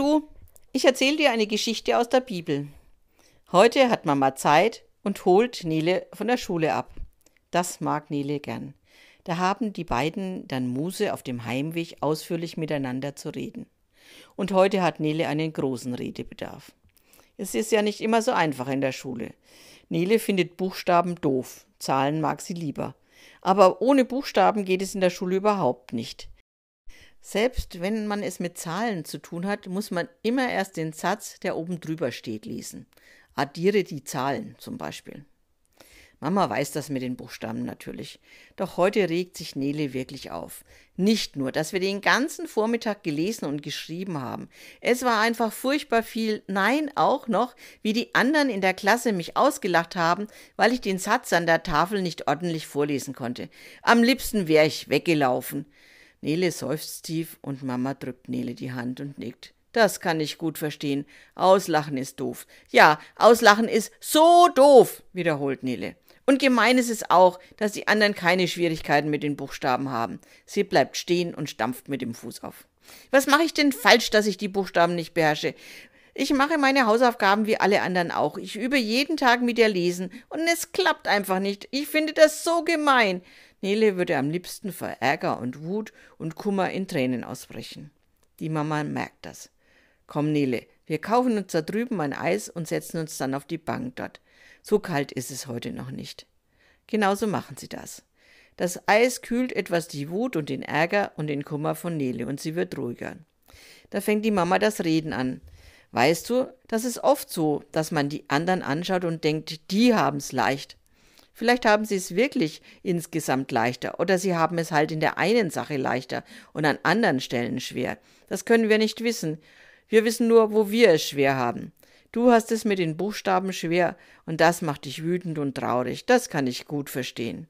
Du, ich erzähle dir eine Geschichte aus der Bibel. Heute hat Mama Zeit und holt Nele von der Schule ab. Das mag Nele gern. Da haben die beiden dann Muse auf dem Heimweg ausführlich miteinander zu reden. Und heute hat Nele einen großen Redebedarf. Es ist ja nicht immer so einfach in der Schule. Nele findet Buchstaben doof, Zahlen mag sie lieber. Aber ohne Buchstaben geht es in der Schule überhaupt nicht. Selbst wenn man es mit Zahlen zu tun hat, muss man immer erst den Satz, der oben drüber steht, lesen. Addiere die Zahlen zum Beispiel. Mama weiß das mit den Buchstaben natürlich. Doch heute regt sich Nele wirklich auf. Nicht nur, dass wir den ganzen Vormittag gelesen und geschrieben haben. Es war einfach furchtbar viel. Nein, auch noch, wie die anderen in der Klasse mich ausgelacht haben, weil ich den Satz an der Tafel nicht ordentlich vorlesen konnte. Am liebsten wäre ich weggelaufen. Nele seufzt tief und Mama drückt Nele die Hand und nickt. Das kann ich gut verstehen. Auslachen ist doof. Ja, auslachen ist so doof, wiederholt Nele. Und gemein ist es auch, dass die anderen keine Schwierigkeiten mit den Buchstaben haben. Sie bleibt stehen und stampft mit dem Fuß auf. Was mache ich denn falsch, dass ich die Buchstaben nicht beherrsche? Ich mache meine Hausaufgaben wie alle anderen auch. Ich übe jeden Tag mit ihr lesen und es klappt einfach nicht. Ich finde das so gemein. Nele würde am liebsten vor Ärger und Wut und Kummer in Tränen ausbrechen. Die Mama merkt das. Komm, Nele, wir kaufen uns da drüben ein Eis und setzen uns dann auf die Bank dort. So kalt ist es heute noch nicht. Genauso machen sie das. Das Eis kühlt etwas die Wut und den Ärger und den Kummer von Nele und sie wird ruhiger. Da fängt die Mama das Reden an. Weißt du, das ist oft so, dass man die anderen anschaut und denkt, die haben's leicht. Vielleicht haben sie es wirklich insgesamt leichter oder sie haben es halt in der einen Sache leichter und an anderen Stellen schwer. Das können wir nicht wissen. Wir wissen nur, wo wir es schwer haben. Du hast es mit den Buchstaben schwer und das macht dich wütend und traurig. Das kann ich gut verstehen.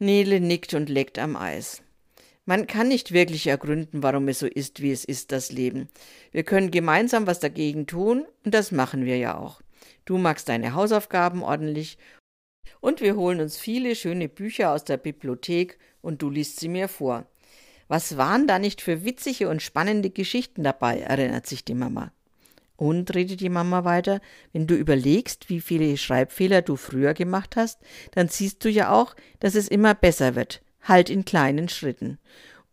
Nele nickt und leckt am Eis. Man kann nicht wirklich ergründen, warum es so ist, wie es ist, das Leben. Wir können gemeinsam was dagegen tun, und das machen wir ja auch. Du magst deine Hausaufgaben ordentlich und wir holen uns viele schöne Bücher aus der Bibliothek und du liest sie mir vor. Was waren da nicht für witzige und spannende Geschichten dabei, erinnert sich die Mama. Und, redet die Mama weiter, wenn du überlegst, wie viele Schreibfehler du früher gemacht hast, dann siehst du ja auch, dass es immer besser wird, halt in kleinen Schritten.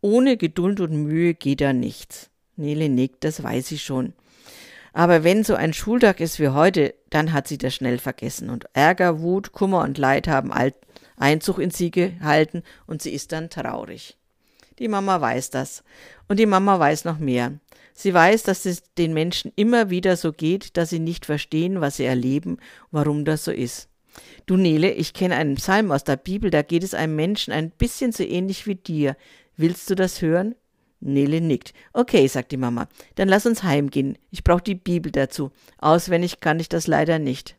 Ohne Geduld und Mühe geht da nichts. Nele nickt, das weiß ich schon. Aber wenn so ein Schultag ist wie heute, dann hat sie das schnell vergessen und Ärger, Wut, Kummer und Leid haben Einzug in sie gehalten und sie ist dann traurig. Die Mama weiß das. Und die Mama weiß noch mehr. Sie weiß, dass es den Menschen immer wieder so geht, dass sie nicht verstehen, was sie erleben, warum das so ist. Du Nele, ich kenne einen Psalm aus der Bibel, da geht es einem Menschen ein bisschen so ähnlich wie dir. Willst du das hören? Nele nickt. Okay, sagt die Mama. Dann lass uns heimgehen. Ich brauche die Bibel dazu. Auswendig kann ich das leider nicht.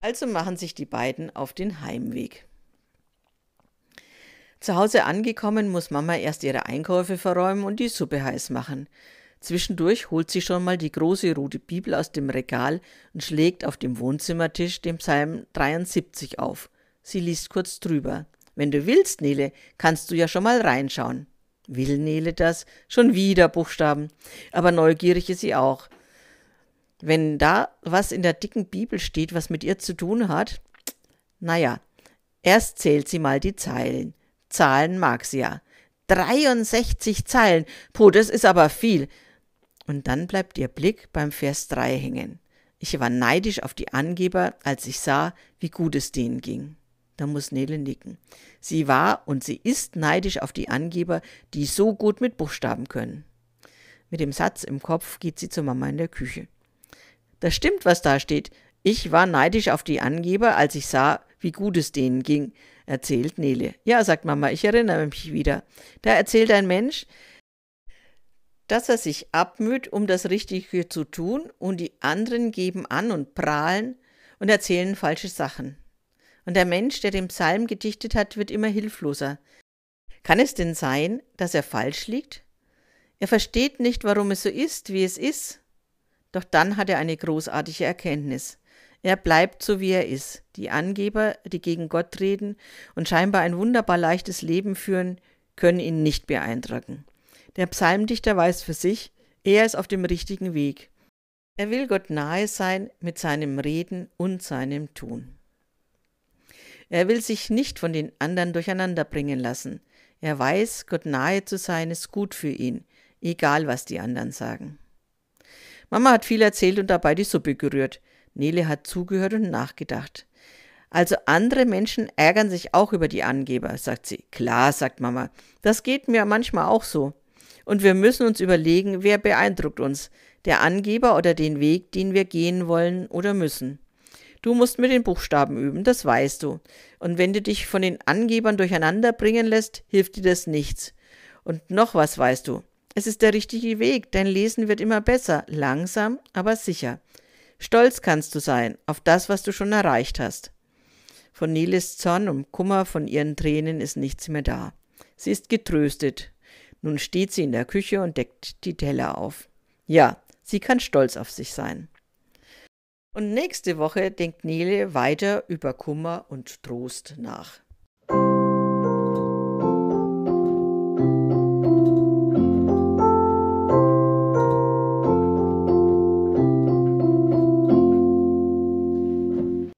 Also machen sich die beiden auf den Heimweg. Zu Hause angekommen, muss Mama erst ihre Einkäufe verräumen und die Suppe heiß machen. Zwischendurch holt sie schon mal die große rote Bibel aus dem Regal und schlägt auf dem Wohnzimmertisch den Psalm 73 auf. Sie liest kurz drüber. Wenn du willst, Nele, kannst du ja schon mal reinschauen. Will Nele das? Schon wieder Buchstaben. Aber neugierig ist sie auch. Wenn da was in der dicken Bibel steht, was mit ihr zu tun hat, naja, erst zählt sie mal die Zeilen. Zahlen mag sie ja. 63 Zeilen. Puh, das ist aber viel. Und dann bleibt ihr Blick beim Vers 3 hängen. Ich war neidisch auf die Angeber, als ich sah, wie gut es denen ging. Da muss Nele nicken. Sie war und sie ist neidisch auf die Angeber, die so gut mit Buchstaben können. Mit dem Satz im Kopf geht sie zur Mama in der Küche. Das stimmt, was da steht. Ich war neidisch auf die Angeber, als ich sah, wie gut es denen ging, erzählt Nele. Ja, sagt Mama, ich erinnere mich wieder. Da erzählt ein Mensch, dass er sich abmüht, um das Richtige zu tun, und die anderen geben an und prahlen und erzählen falsche Sachen und der Mensch, der den Psalm gedichtet hat, wird immer hilfloser. Kann es denn sein, dass er falsch liegt? Er versteht nicht, warum es so ist, wie es ist. Doch dann hat er eine großartige Erkenntnis. Er bleibt so, wie er ist. Die Angeber, die gegen Gott reden und scheinbar ein wunderbar leichtes Leben führen, können ihn nicht beeindrucken. Der Psalmdichter weiß für sich, Er ist auf dem richtigen Weg. Er will Gott nahe sein mit seinem Reden und seinem Tun. Er will sich nicht von den anderen durcheinander bringen lassen. Er weiß, Gott nahe zu sein ist gut für ihn, egal was die anderen sagen. Mama hat viel erzählt und dabei die Suppe gerührt. Nele hat zugehört und nachgedacht. Also andere Menschen ärgern sich auch über die Angeber, sagt sie. Klar, sagt Mama, das geht mir manchmal auch so. Und wir müssen uns überlegen, wer beeindruckt uns, der Angeber oder den Weg, den wir gehen wollen oder müssen. Du musst mit den Buchstaben üben, das weißt du. Und wenn du dich von den Angebern durcheinander bringen lässt, hilft dir das nichts. Und noch was weißt du. Es ist der richtige Weg, dein Lesen wird immer besser, langsam, aber sicher. Stolz kannst du sein auf das, was du schon erreicht hast. Von Neles Zorn und Kummer, von ihren Tränen ist nichts mehr da. Sie ist getröstet. Nun steht sie in der Küche und deckt die Teller auf. Ja, sie kann stolz auf sich sein. Und nächste Woche denkt Nele weiter über Kummer und Trost nach.